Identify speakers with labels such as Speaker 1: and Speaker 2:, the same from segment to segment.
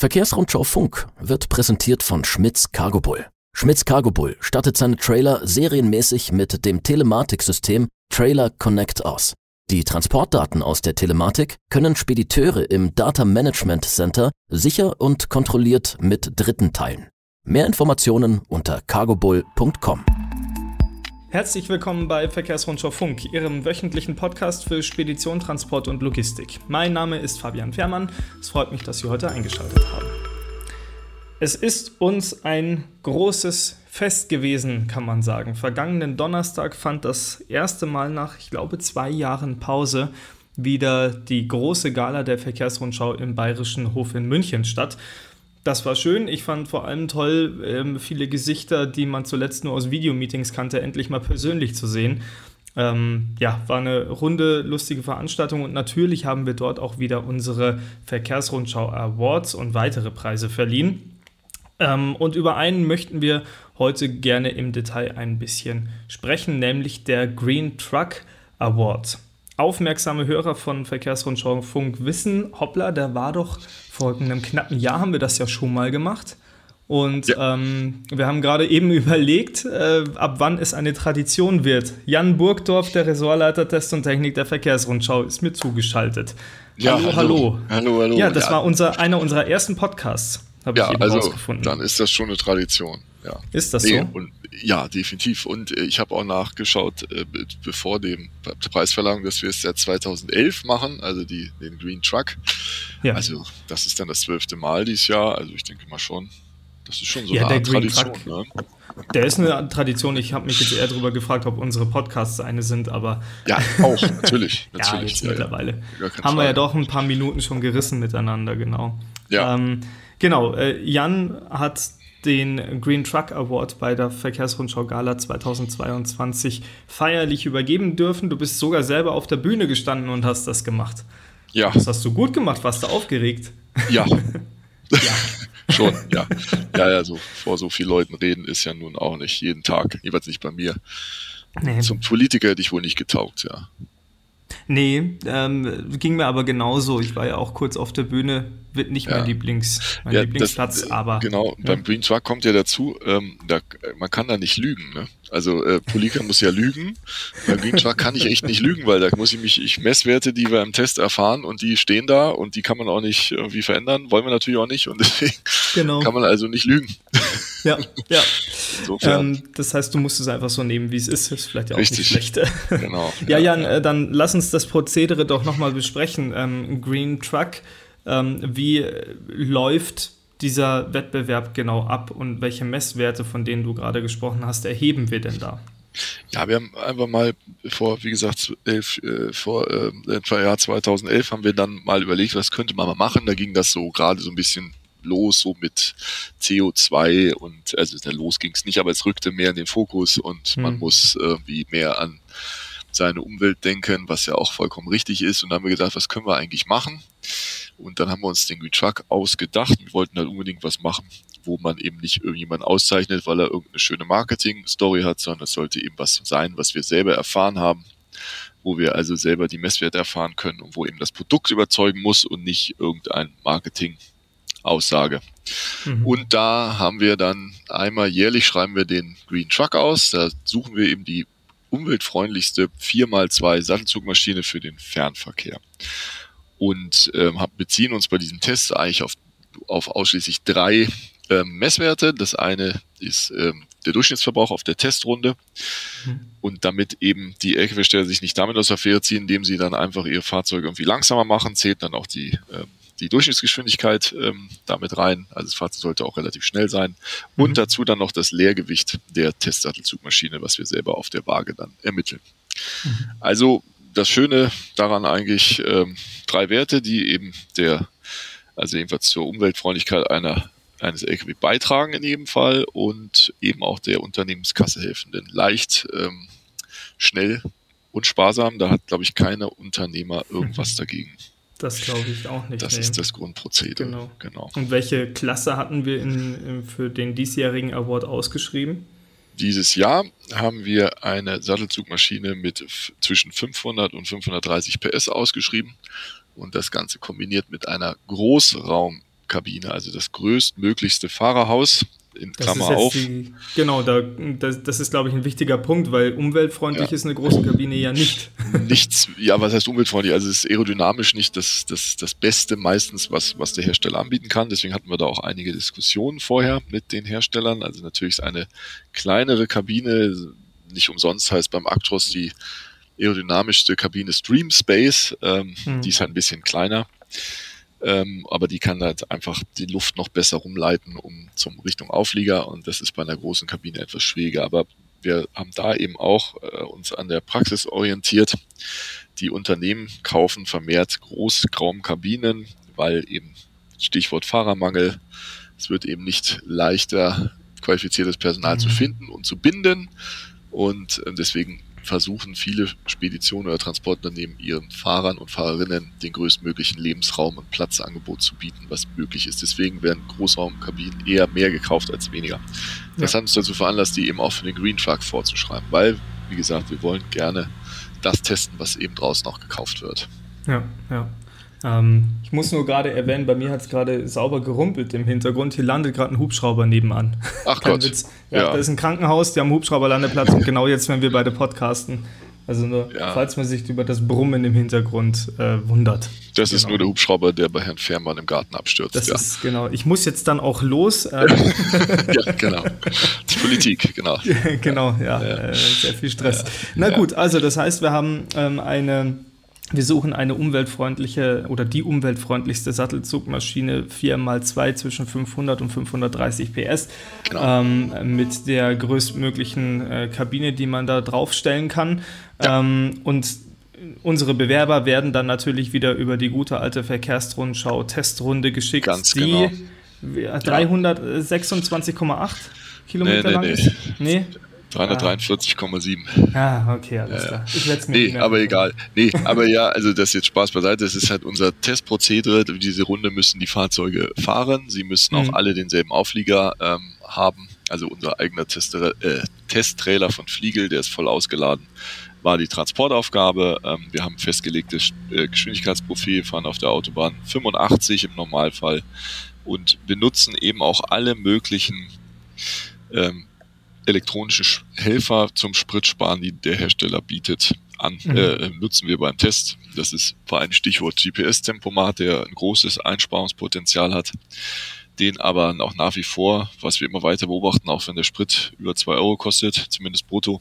Speaker 1: Verkehrsrundschau Funk wird präsentiert von Schmitz Cargo Bull. Schmitz Cargo Bull stattet seine Trailer serienmäßig mit dem Telematiksystem Trailer Connect aus. Die Transportdaten aus der Telematik können Spediteure im Data Management Center sicher und kontrolliert mit Dritten teilen. Mehr Informationen unter cargobull.com.
Speaker 2: Herzlich willkommen bei Verkehrsrundschau Funk, Ihrem wöchentlichen Podcast für Spedition, Transport und Logistik. Mein Name ist Fabian Fährmann. Es freut mich, dass Sie heute eingeschaltet haben. Es ist uns ein großes Fest gewesen, kann man sagen. Vergangenen Donnerstag fand das erste Mal nach, ich glaube, zwei Jahren Pause wieder die große Gala der Verkehrsrundschau im Bayerischen Hof in München statt. Das war schön. Ich fand vor allem toll, ähm, viele Gesichter, die man zuletzt nur aus Videomeetings kannte, endlich mal persönlich zu sehen. Ähm, ja, war eine runde, lustige Veranstaltung und natürlich haben wir dort auch wieder unsere Verkehrsrundschau Awards und weitere Preise verliehen. Ähm, und über einen möchten wir heute gerne im Detail ein bisschen sprechen, nämlich der Green Truck Award aufmerksame Hörer von Verkehrsrundschau Funk wissen, hoppla, da war doch vor einem knappen Jahr haben wir das ja schon mal gemacht. Und ja. ähm, wir haben gerade eben überlegt, äh, ab wann es eine Tradition wird. Jan Burgdorf, der Ressortleiter Test und Technik der Verkehrsrundschau, ist mir zugeschaltet.
Speaker 3: Ja, hallo, hallo.
Speaker 2: Hallo, hallo. Ja, das ja. war unser, einer unserer ersten Podcasts,
Speaker 3: habe ja, ich eben also, rausgefunden. Dann ist das schon eine Tradition. Ja.
Speaker 2: Ist das nee, so?
Speaker 3: Und, ja, definitiv. Und äh, ich habe auch nachgeschaut, äh, bevor dem Preisverleihung, dass wir es seit 2011 machen, also die, den Green Truck. Ja. Also das ist dann das zwölfte Mal dieses Jahr. Also ich denke mal schon, das ist schon so ja, eine Art Tradition.
Speaker 2: ne? Der ist eine Tradition. Ich habe mich jetzt eher darüber gefragt, ob unsere Podcasts eine sind, aber.
Speaker 3: Ja, auch, natürlich. natürlich.
Speaker 2: ja, jetzt ja, mittlerweile. Ja. Haben wir ja doch ein paar Minuten schon gerissen miteinander, genau. Ja. Ähm, genau, äh, Jan hat den Green Truck Award bei der Verkehrsrundschau Gala 2022 feierlich übergeben dürfen. Du bist sogar selber auf der Bühne gestanden und hast das gemacht. Ja. Das hast du gut gemacht. Warst du aufgeregt?
Speaker 3: Ja. ja. Schon, ja. Ja, ja, so vor so vielen Leuten reden ist ja nun auch nicht jeden Tag, jeweils nicht bei mir. Nee. Zum Politiker hätte ich wohl nicht getaugt, ja.
Speaker 2: Nee, ähm, ging mir aber genauso. Ich war ja auch kurz auf der Bühne, wird nicht ja. mein, Lieblings, mein ja, Lieblingsplatz,
Speaker 3: das,
Speaker 2: aber.
Speaker 3: Genau, ja. beim Green Truck kommt ja dazu, ähm, da, man kann da nicht lügen. Ne? Also äh, Polika muss ja lügen. Beim Green Truck kann ich echt nicht lügen, weil da muss ich mich, ich Messwerte, die wir im Test erfahren und die stehen da und die kann man auch nicht irgendwie verändern, wollen wir natürlich auch nicht und deswegen genau. kann man also nicht lügen.
Speaker 2: Ja, ja. Ähm, das heißt, du musst es einfach so nehmen, wie es ist. Ist vielleicht ja auch Richtig. nicht schlecht. Genau. ja, Jan, äh, dann lass uns das Prozedere doch nochmal besprechen. Ähm, Green Truck, ähm, wie läuft dieser Wettbewerb genau ab und welche Messwerte, von denen du gerade gesprochen hast, erheben wir denn da?
Speaker 3: Ja, wir haben einfach mal vor, wie gesagt, elf, äh, vor äh, etwa Jahr 2011 haben wir dann mal überlegt, was könnte man mal machen. Da ging das so gerade so ein bisschen los, so mit CO2 und also los ging es nicht, aber es rückte mehr in den Fokus und mhm. man muss irgendwie mehr an seine Umwelt denken, was ja auch vollkommen richtig ist. Und dann haben wir gedacht, was können wir eigentlich machen? Und dann haben wir uns den Truck ausgedacht. Wir wollten halt unbedingt was machen, wo man eben nicht irgendjemanden auszeichnet, weil er irgendeine schöne Marketing-Story hat, sondern es sollte eben was sein, was wir selber erfahren haben, wo wir also selber die Messwerte erfahren können und wo eben das Produkt überzeugen muss und nicht irgendein Marketing Aussage. Mhm. Und da haben wir dann einmal jährlich schreiben wir den Green Truck aus. Da suchen wir eben die umweltfreundlichste 4x2 Sattelzugmaschine für den Fernverkehr. Und ähm, beziehen uns bei diesem Test eigentlich auf, auf ausschließlich drei ähm, Messwerte. Das eine ist ähm, der Durchschnittsverbrauch auf der Testrunde. Mhm. Und damit eben die Lkw-Steller sich nicht damit aus der Fähre ziehen, indem sie dann einfach ihre Fahrzeuge irgendwie langsamer machen, zählt dann auch die ähm, die Durchschnittsgeschwindigkeit ähm, damit rein. Also das Fahrzeug sollte auch relativ schnell sein. Mhm. Und dazu dann noch das Leergewicht der Testsattelzugmaschine, was wir selber auf der Waage dann ermitteln. Mhm. Also das Schöne daran eigentlich ähm, drei Werte, die eben der, also jedenfalls zur Umweltfreundlichkeit einer eines LKW beitragen in jedem Fall und eben auch der Unternehmenskasse helfen. Denn leicht, ähm, schnell und sparsam, da hat, glaube ich, keiner Unternehmer irgendwas mhm. dagegen.
Speaker 2: Das glaube ich auch nicht.
Speaker 3: Das nee. ist das Grundprozedere.
Speaker 2: Genau. genau. Und welche Klasse hatten wir in, für den diesjährigen Award ausgeschrieben?
Speaker 3: Dieses Jahr haben wir eine Sattelzugmaschine mit zwischen 500 und 530 PS ausgeschrieben und das Ganze kombiniert mit einer Großraum Großraumkabine, also das größtmöglichste Fahrerhaus in Klammer auf. Die,
Speaker 2: genau, da, das, das ist, glaube ich, ein wichtiger Punkt, weil umweltfreundlich ja. ist eine große Kabine ja nicht.
Speaker 3: Nichts, ja, was heißt umweltfreundlich? Also es ist aerodynamisch nicht das, das, das Beste meistens, was, was der Hersteller anbieten kann. Deswegen hatten wir da auch einige Diskussionen vorher mit den Herstellern. Also natürlich ist eine kleinere Kabine, nicht umsonst heißt beim Actros die aerodynamischste Kabine Stream Space. Ähm, hm. Die ist halt ein bisschen kleiner. Ähm, aber die kann halt einfach die Luft noch besser rumleiten, um zum Richtung Auflieger und das ist bei einer großen Kabine etwas schwieriger. Aber wir haben da eben auch äh, uns an der Praxis orientiert. Die Unternehmen kaufen vermehrt Großraumkabinen, weil eben Stichwort Fahrermangel, es wird eben nicht leichter, qualifiziertes Personal mhm. zu finden und zu binden. Und äh, deswegen versuchen viele Speditionen oder Transportunternehmen ihren Fahrern und Fahrerinnen den größtmöglichen Lebensraum und Platzangebot zu bieten, was möglich ist. Deswegen werden Großraumkabinen eher mehr gekauft als weniger. Das ja. hat uns dazu veranlasst, die eben auch für den Green Truck vorzuschreiben, weil, wie gesagt, wir wollen gerne das testen, was eben draußen auch gekauft wird.
Speaker 2: Ja, ja. Ähm, ich muss nur gerade erwähnen, bei mir hat es gerade sauber gerumpelt im Hintergrund. Hier landet gerade ein Hubschrauber nebenan.
Speaker 3: Ach Kein Gott.
Speaker 2: Witz. Ja, ja. Da ist ein Krankenhaus, die haben Hubschrauberlandeplatz und genau jetzt, wenn wir beide podcasten. Also nur, ja. falls man sich über das Brummen im Hintergrund äh, wundert.
Speaker 3: Das genau. ist nur der Hubschrauber, der bei Herrn Fährmann im Garten abstürzt.
Speaker 2: Das ja. ist genau. Ich muss jetzt dann auch los.
Speaker 3: Ähm. ja, genau. Die Politik, genau.
Speaker 2: genau, ja. Äh, sehr viel Stress. Na gut, also das heißt, wir haben ähm, eine wir suchen eine umweltfreundliche oder die umweltfreundlichste Sattelzugmaschine 4x2 zwischen 500 und 530 PS genau. ähm, mit der größtmöglichen äh, Kabine, die man da draufstellen kann. Ja. Ähm, und unsere Bewerber werden dann natürlich wieder über die gute alte Verkehrsrundschau Testrunde geschickt,
Speaker 3: Ganz die
Speaker 2: genau. 326,8 Kilometer nee, nee, lang nee. ist.
Speaker 3: Nee. 343,7.
Speaker 2: Ah, okay, alles klar.
Speaker 3: Ich werde es mir Nee, aber egal. Nee, aber ja, also das ist jetzt Spaß beiseite. Das ist halt unser Testprozedere. Diese Runde müssen die Fahrzeuge fahren. Sie müssen mhm. auch alle denselben Auflieger ähm, haben. Also unser eigener Tester, äh, Testtrailer von Fliegel, der ist voll ausgeladen, war die Transportaufgabe. Ähm, wir haben festgelegtes äh, Geschwindigkeitsprofil, fahren auf der Autobahn 85 im Normalfall und benutzen eben auch alle möglichen ähm, elektronischen Helfer zum Spritsparen, die der Hersteller bietet, an, mhm. äh, nutzen wir beim Test. Das ist vor allem Stichwort GPS-Tempomat, der ein großes Einsparungspotenzial hat, den aber auch nach wie vor, was wir immer weiter beobachten, auch wenn der Sprit über zwei Euro kostet, zumindest brutto,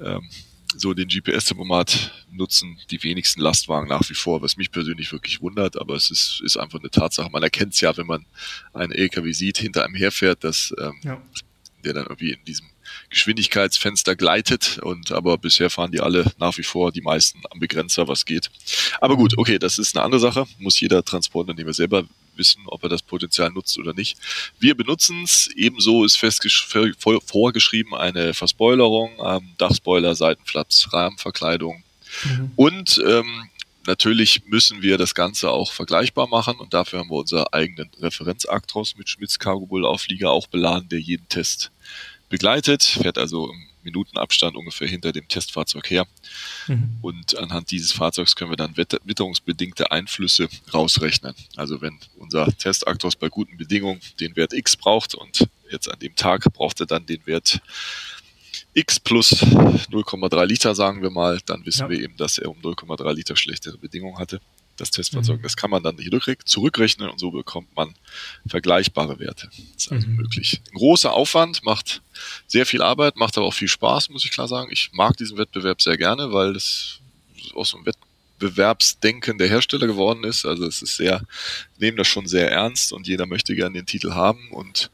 Speaker 3: ähm, so den GPS-Tempomat nutzen die wenigsten Lastwagen nach wie vor, was mich persönlich wirklich wundert, aber es ist, ist einfach eine Tatsache. Man erkennt es ja, wenn man einen LKW sieht, hinter einem herfährt, dass ähm, ja der dann irgendwie in diesem Geschwindigkeitsfenster gleitet. Und aber bisher fahren die alle nach wie vor die meisten am Begrenzer, was geht. Aber gut, okay, das ist eine andere Sache. Muss jeder Transportunternehmer selber wissen, ob er das Potenzial nutzt oder nicht. Wir benutzen es. Ebenso ist vorgeschrieben eine Verspoilerung, ähm, Dachspoiler, Seitenflaps, Rahmenverkleidung. Mhm. Und ähm, natürlich müssen wir das Ganze auch vergleichbar machen und dafür haben wir unser eigenen Referenzaktros mit Schmitz Cargo Bull Auflieger auch beladen, der jeden Test begleitet, fährt also im Minutenabstand ungefähr hinter dem Testfahrzeug her. Mhm. Und anhand dieses Fahrzeugs können wir dann witterungsbedingte Einflüsse rausrechnen. Also wenn unser Testaktros bei guten Bedingungen den Wert X braucht und jetzt an dem Tag braucht er dann den Wert X plus 0,3 Liter, sagen wir mal, dann wissen ja. wir eben, dass er um 0,3 Liter schlechtere Bedingungen hatte. Das Testfahrzeug, mhm. das kann man dann hier zurückrechnen und so bekommt man vergleichbare Werte. Das ist also mhm. möglich. Ein großer Aufwand, macht sehr viel Arbeit, macht aber auch viel Spaß, muss ich klar sagen. Ich mag diesen Wettbewerb sehr gerne, weil das aus so einem Wettbewerbsdenken der Hersteller geworden ist. Also es ist sehr, nehmen das schon sehr ernst und jeder möchte gerne den Titel haben und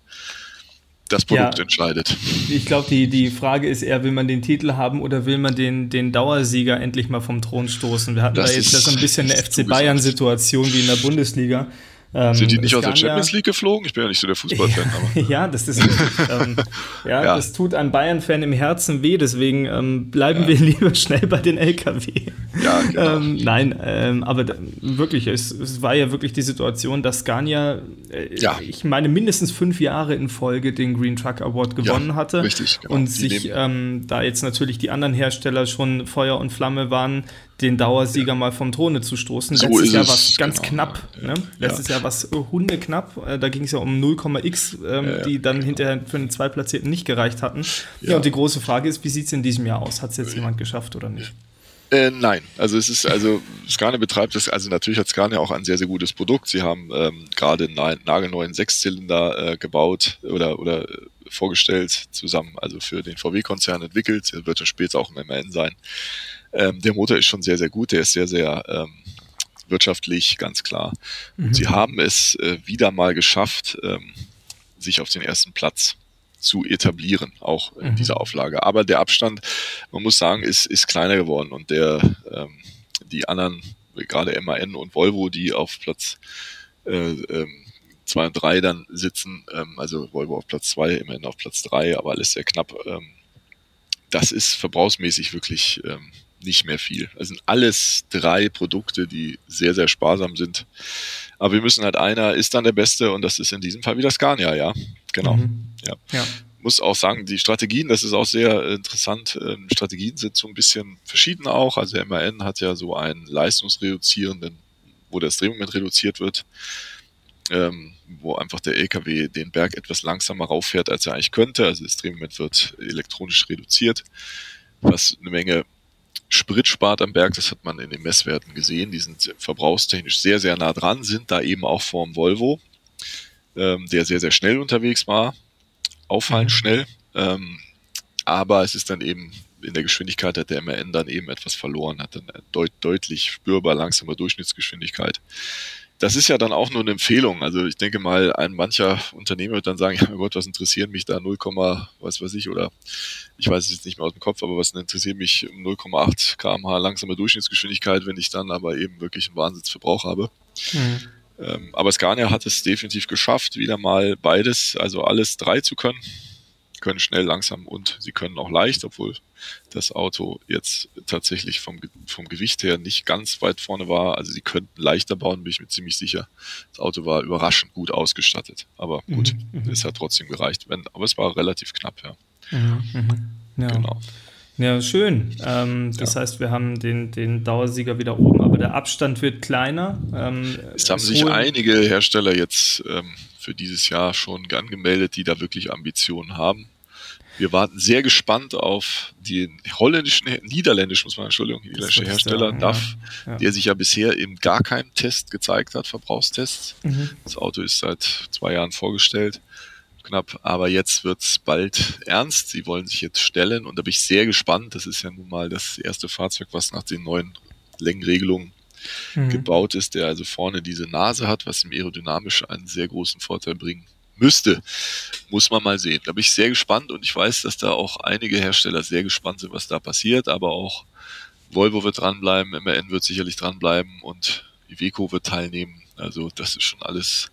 Speaker 3: das Produkt ja, entscheidet.
Speaker 2: Ich glaube, die, die Frage ist eher, will man den Titel haben oder will man den, den Dauersieger endlich mal vom Thron stoßen? Wir hatten das da jetzt ist, so ein bisschen eine FC Bayern-Situation wie in der Bundesliga.
Speaker 3: Ähm, Sind die nicht aus der Champions League geflogen? Ich bin ja nicht so der Fußballfan.
Speaker 2: Ja, ja das ist ähm, ja, ja, das tut einem Bayern-Fan im Herzen weh, deswegen ähm, bleiben ja. wir lieber schnell bei den LKW. Ja, genau. Ähm, nein, ähm, aber wirklich, es, es, war ja wirklich die Situation, dass Scania, äh, ich meine, mindestens fünf Jahre in Folge den Green Truck Award gewonnen hatte.
Speaker 3: Richtig,
Speaker 2: genau. Und sich ähm, da jetzt natürlich die anderen Hersteller schon Feuer und Flamme waren, den Dauersieger mal vom Throne zu stoßen.
Speaker 3: So
Speaker 2: Letztes
Speaker 3: ist
Speaker 2: Jahr war es ganz
Speaker 3: genau.
Speaker 2: knapp.
Speaker 3: Ja.
Speaker 2: Ne? Letztes Jahr war es hundeknapp. Äh, Da ging es ja um 0,x, ähm,
Speaker 3: Ja, ja.
Speaker 2: die dann hinterher für den Zweitplatzierten nicht gereicht hatten. Ja,
Speaker 3: Ja.
Speaker 2: und die große Frage ist, wie sieht es in diesem Jahr aus? Hat es jetzt jemand geschafft oder nicht?
Speaker 3: Äh, nein, also es ist, also Scania betreibt das, also natürlich hat Scania auch ein sehr, sehr gutes Produkt. Sie haben ähm, gerade einen na- nagelneuen Sechszylinder äh, gebaut oder, oder äh, vorgestellt, zusammen, also für den VW-Konzern entwickelt. Der wird dann später auch im MAN sein. Ähm, der Motor ist schon sehr, sehr gut, der ist sehr, sehr ähm, wirtschaftlich, ganz klar. Und sie haben es äh, wieder mal geschafft, ähm, sich auf den ersten Platz zu etablieren, auch in
Speaker 2: Mhm.
Speaker 3: dieser Auflage. Aber der Abstand, man muss sagen, ist, ist kleiner geworden und der, ähm, die anderen, gerade MAN und Volvo, die auf Platz äh, ähm, zwei und drei dann sitzen, ähm, also Volvo auf Platz zwei, MAN auf Platz drei, aber alles sehr knapp. Ähm, das ist verbrauchsmäßig wirklich ähm, nicht mehr viel. Es sind alles drei Produkte, die sehr, sehr sparsam sind. Aber wir müssen halt einer ist dann der Beste und das ist in diesem Fall wieder Scania, ja. Genau.
Speaker 2: Mhm.
Speaker 3: Ja.
Speaker 2: Ja.
Speaker 3: Muss auch sagen, die Strategien, das ist auch sehr äh, interessant. Ähm, Strategien sind so ein bisschen verschieden auch. Also der MAN hat ja so einen leistungsreduzierenden, wo das Drehmoment reduziert wird, ähm, wo einfach der LKW den Berg etwas langsamer rauffährt, als er eigentlich könnte. Also das Drehmoment wird elektronisch reduziert, was eine Menge Sprit spart am Berg, das hat man in den Messwerten gesehen. Die sind verbrauchstechnisch sehr, sehr nah dran, sind da eben auch vorm Volvo, ähm, der sehr, sehr schnell unterwegs war, auffallend
Speaker 2: Mhm.
Speaker 3: schnell. Ähm, aber es ist dann eben in der Geschwindigkeit hat der MAN dann eben etwas verloren, hat dann deut deutlich spürbar langsame Durchschnittsgeschwindigkeit. Das ist ja dann auch nur eine Empfehlung. Also ich denke mal, ein mancher Unternehmer wird dann sagen, ja mein Gott, was interessiert mich da 0, was weiß ich, oder ich weiß es jetzt nicht mehr aus dem Kopf, aber was interessiert mich um 0,8 kmh langsame Durchschnittsgeschwindigkeit, wenn ich dann aber eben wirklich einen Wahnsinnsverbrauch habe.
Speaker 2: Mhm.
Speaker 3: Ähm, aber Scania hat es definitiv geschafft, wieder mal beides, also alles drei zu können. Können schnell, langsam und sie können auch leicht, obwohl das Auto jetzt tatsächlich vom, vom Gewicht her nicht ganz weit vorne war. Also sie könnten leichter bauen, bin ich mir ziemlich sicher. Das Auto war überraschend gut ausgestattet. Aber gut,
Speaker 2: Mhm, mhm.
Speaker 3: es hat trotzdem gereicht. Wenn, aber es war relativ knapp, ja.
Speaker 2: Mhm. Mhm. Ja.
Speaker 3: Genau.
Speaker 2: Ja, schön. Ähm, das heißt, wir haben den, den Dauersieger wieder oben, aber der Abstand wird kleiner. Ähm,
Speaker 3: Es haben
Speaker 2: es
Speaker 3: sich einige Hersteller jetzt ähm, für dieses Jahr schon angemeldet, die da wirklich Ambitionen haben. Wir warten sehr gespannt auf den holländischen, niederländischen, muss man, Entschuldigung, niederländische Hersteller
Speaker 2: sagen,
Speaker 3: DAF,
Speaker 2: ja. Ja.
Speaker 3: der sich ja bisher in gar keinem Test gezeigt hat, Verbrauchstests.
Speaker 2: Mhm.
Speaker 3: Das Auto ist seit zwei Jahren vorgestellt, knapp, aber jetzt wird's bald ernst. Sie wollen sich jetzt stellen und da bin ich sehr gespannt. Das ist ja nun mal das erste Fahrzeug, was nach den neuen Längenregelungen
Speaker 2: Mhm.
Speaker 3: gebaut ist, der also vorne diese Nase hat, was ihm aerodynamisch einen sehr großen Vorteil bringen müsste. Muss man mal sehen. Da bin ich sehr gespannt und ich weiß, dass da auch einige Hersteller sehr gespannt sind, was da passiert, aber auch Volvo wird dranbleiben, MAN wird sicherlich dranbleiben und Iveco wird teilnehmen. Also das ist schon alles,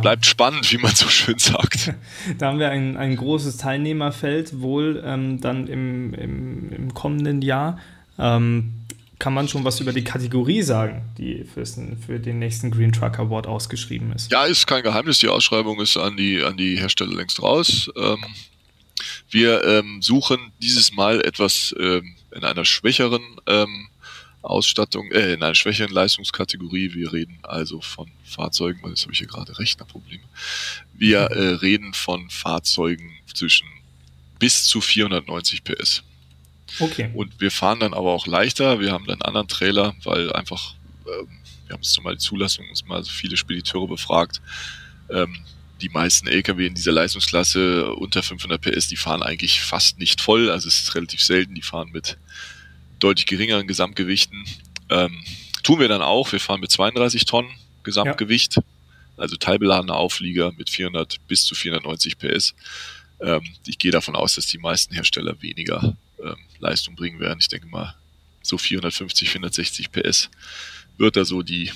Speaker 3: bleibt spannend, wie man so schön sagt.
Speaker 2: Da haben wir ein, ein großes Teilnehmerfeld, wohl ähm, dann im, im, im kommenden Jahr. Ähm, kann man schon was über die Kategorie sagen, die für den nächsten Green Truck Award ausgeschrieben ist?
Speaker 3: Ja, ist kein Geheimnis. Die Ausschreibung ist an die, an die Hersteller längst raus. Ähm, wir ähm, suchen dieses Mal etwas ähm, in einer schwächeren ähm, Ausstattung, äh, in einer schwächeren Leistungskategorie. Wir reden also von Fahrzeugen, weil jetzt habe ich hier gerade Rechnerprobleme. Wir äh, reden von Fahrzeugen zwischen bis zu 490 PS.
Speaker 2: Okay.
Speaker 3: Und wir fahren dann aber auch leichter. Wir haben dann einen anderen Trailer, weil einfach, ähm, wir haben uns zumal die Zulassung, uns mal so viele Spediteure befragt. Ähm, die meisten LKW in dieser Leistungsklasse unter 500 PS, die fahren eigentlich fast nicht voll. Also es ist relativ selten. Die fahren mit deutlich geringeren Gesamtgewichten. Ähm, tun wir dann auch. Wir fahren mit 32 Tonnen Gesamtgewicht. Also teilbeladener Auflieger mit 400 bis zu 490 PS. Ähm, ich gehe davon aus, dass die meisten Hersteller weniger ähm, Leistung bringen werden. Ich denke mal, so 450, 460 PS wird da so die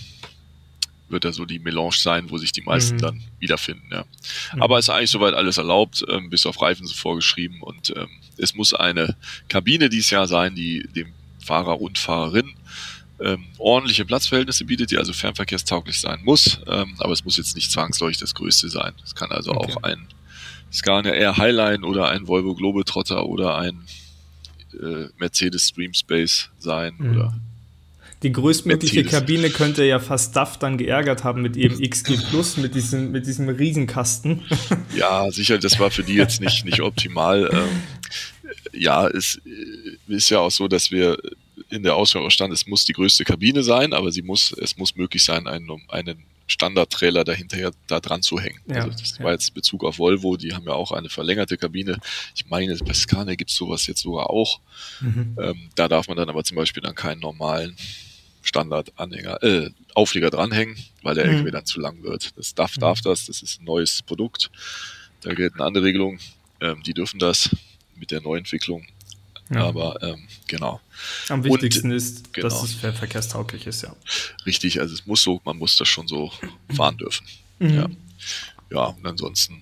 Speaker 3: wird da so die Melange sein, wo sich die meisten
Speaker 2: Mhm.
Speaker 3: dann wiederfinden. Ja.
Speaker 2: Mhm.
Speaker 3: Aber ist eigentlich soweit alles erlaubt, ähm, bis auf Reifen so vorgeschrieben und ähm, es muss eine Kabine dieses Jahr sein, die dem Fahrer und Fahrerin ähm, ordentliche Platzverhältnisse bietet, die also fernverkehrstauglich sein muss, ähm, aber es muss jetzt nicht zwangsläufig das Größte sein. Es kann also
Speaker 2: Okay.
Speaker 3: auch ein Scania Air Highline oder ein Volvo Globetrotter oder ein äh, Mercedes Stream Space sein mhm. oder
Speaker 2: die größtmögliche Mercedes. Kabine könnte ja fast DAF dann geärgert haben mit ihrem XG Plus, mit diesem, mit diesem Riesenkasten.
Speaker 3: Ja, sicher, das war für die jetzt nicht, nicht optimal. Ähm, ja, es äh, ist ja auch so, dass wir in der Ausführung stand, es muss die größte Kabine sein, aber sie muss, es muss möglich sein, einen, einen Standard-Trailer dahinter da dran zu hängen. Ja, also das ja. war jetzt Bezug auf Volvo, die haben ja auch eine verlängerte Kabine. Ich meine, bei Scania gibt es sowas jetzt sogar auch. Mhm. Ähm, da darf man dann aber zum Beispiel dann keinen normalen Standard-Anhänger, äh, Auflieger dranhängen, weil der mhm. LKW dann zu lang wird. Das darf, darf mhm. das, das ist ein neues Produkt. Da gelten andere Regelungen, ähm, die dürfen das mit der Neuentwicklung. Ja. Aber ähm, genau.
Speaker 2: Am wichtigsten und, ist, genau. dass es verkehrstauglich ist, ja.
Speaker 3: Richtig, also es muss so, man muss das schon so fahren dürfen. Mhm. Ja. ja, und ansonsten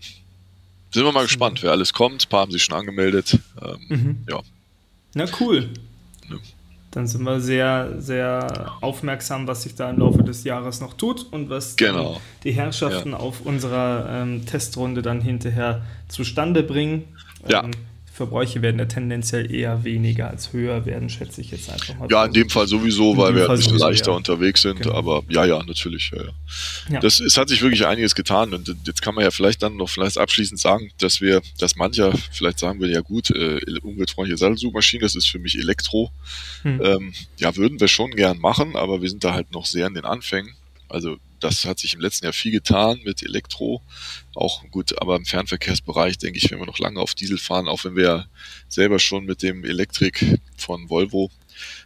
Speaker 3: sind wir mal gespannt, wer alles kommt. Ein paar haben sich schon angemeldet. Ähm, mhm. Ja.
Speaker 2: Na cool. Ja. Dann sind wir sehr, sehr aufmerksam, was sich da im Laufe des Jahres noch tut und was
Speaker 3: genau.
Speaker 2: die Herrschaften ja. auf unserer ähm, Testrunde dann hinterher zustande bringen.
Speaker 3: Ja.
Speaker 2: Verbräuche werden ja tendenziell eher weniger als höher werden, schätze ich jetzt einfach mal.
Speaker 3: Ja, in dem Fall sowieso, weil wir Fall ein bisschen leichter ja. unterwegs sind, genau. aber ja, ja, natürlich. Ja, ja. Das, es hat sich wirklich einiges getan und jetzt kann man ja vielleicht dann noch vielleicht abschließend sagen, dass wir, dass mancher vielleicht sagen würde, ja gut, äh, umweltfreundliche Sattelsuchmaschine, das ist für mich Elektro. Hm. Ähm, ja, würden wir schon gern machen, aber wir sind da halt noch sehr in den Anfängen. Also das hat sich im letzten Jahr viel getan mit Elektro. Auch gut, aber im Fernverkehrsbereich denke ich, wenn wir noch lange auf Diesel fahren, auch wenn wir selber schon mit dem Elektrik von Volvo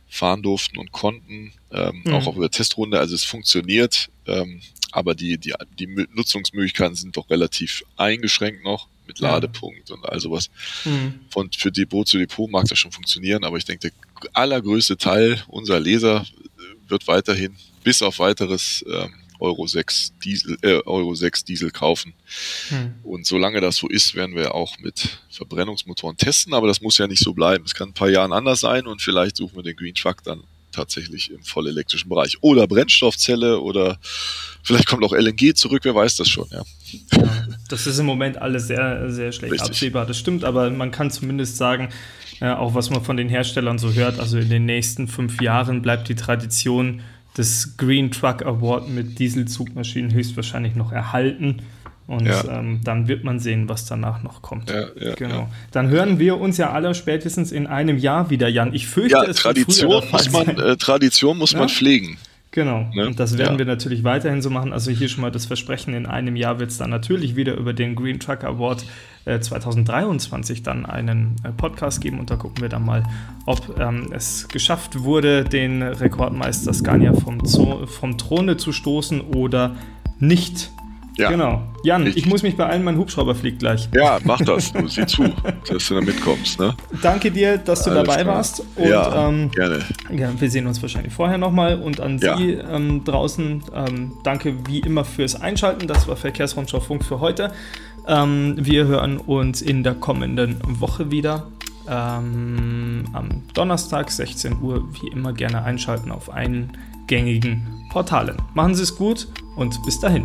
Speaker 3: fahren durften und konnten, ähm, mhm. auch auf der Testrunde. Also es funktioniert, ähm, aber die, die, die Nutzungsmöglichkeiten sind doch relativ eingeschränkt noch mit Ladepunkt ja. und all sowas. Mhm. Von, für Depot zu Depot mag das schon funktionieren, aber ich denke, der allergrößte Teil unserer Leser wird weiterhin bis auf weiteres ähm, Euro 6 Diesel, äh, Euro 6 Diesel kaufen. Hm. Und solange das so ist, werden wir auch mit Verbrennungsmotoren testen, aber das muss ja nicht so bleiben. Es kann ein paar Jahren anders sein und vielleicht suchen wir den Green Truck dann tatsächlich im vollelektrischen Bereich. Oder Brennstoffzelle oder vielleicht kommt auch LNG zurück, wer weiß das schon, ja.
Speaker 2: ja das ist im Moment alles sehr, sehr schlecht Richtig. absehbar, das stimmt, aber man kann zumindest sagen, äh, auch was man von den Herstellern so hört, also in den nächsten fünf Jahren bleibt die Tradition des Green Truck Award mit Dieselzugmaschinen höchstwahrscheinlich noch erhalten. Und ja. ähm, dann wird man sehen, was danach noch kommt.
Speaker 3: Ja, ja,
Speaker 2: genau. Dann hören wir uns ja alle spätestens in einem Jahr wieder, Jan. Ich fürchte,
Speaker 3: ja, es Tradition muss man äh, Tradition muss man pflegen.
Speaker 2: Genau. Ne? Und das werden ja. wir natürlich weiterhin so machen. Also hier schon mal das Versprechen, in einem Jahr wird es dann natürlich wieder über den Green Truck Award äh, 2023 dann einen äh, Podcast geben und da gucken wir dann mal, ob ähm, es geschafft wurde, den Rekordmeister Scania vom, Zo vom Throne zu stoßen oder nicht. Ja, genau. Jan, richtig. ich muss mich beeilen, mein Hubschrauber fliegt gleich.
Speaker 3: Ja, mach das. Du sieh zu, dass du da mitkommst. Ne?
Speaker 2: Danke dir, dass du Alles dabei klar. warst.
Speaker 3: Und, ja, ähm, gerne.
Speaker 2: Ja, wir sehen uns wahrscheinlich vorher nochmal. Und an ja. Sie ähm, draußen, ähm, danke wie immer fürs Einschalten. Das war Verkehrsrundschau Funk für heute. Ähm, wir hören uns in der kommenden Woche wieder. Ähm, am Donnerstag, 16 Uhr, wie immer gerne einschalten auf einen gängigen Portalen. Machen Sie es gut und bis dahin.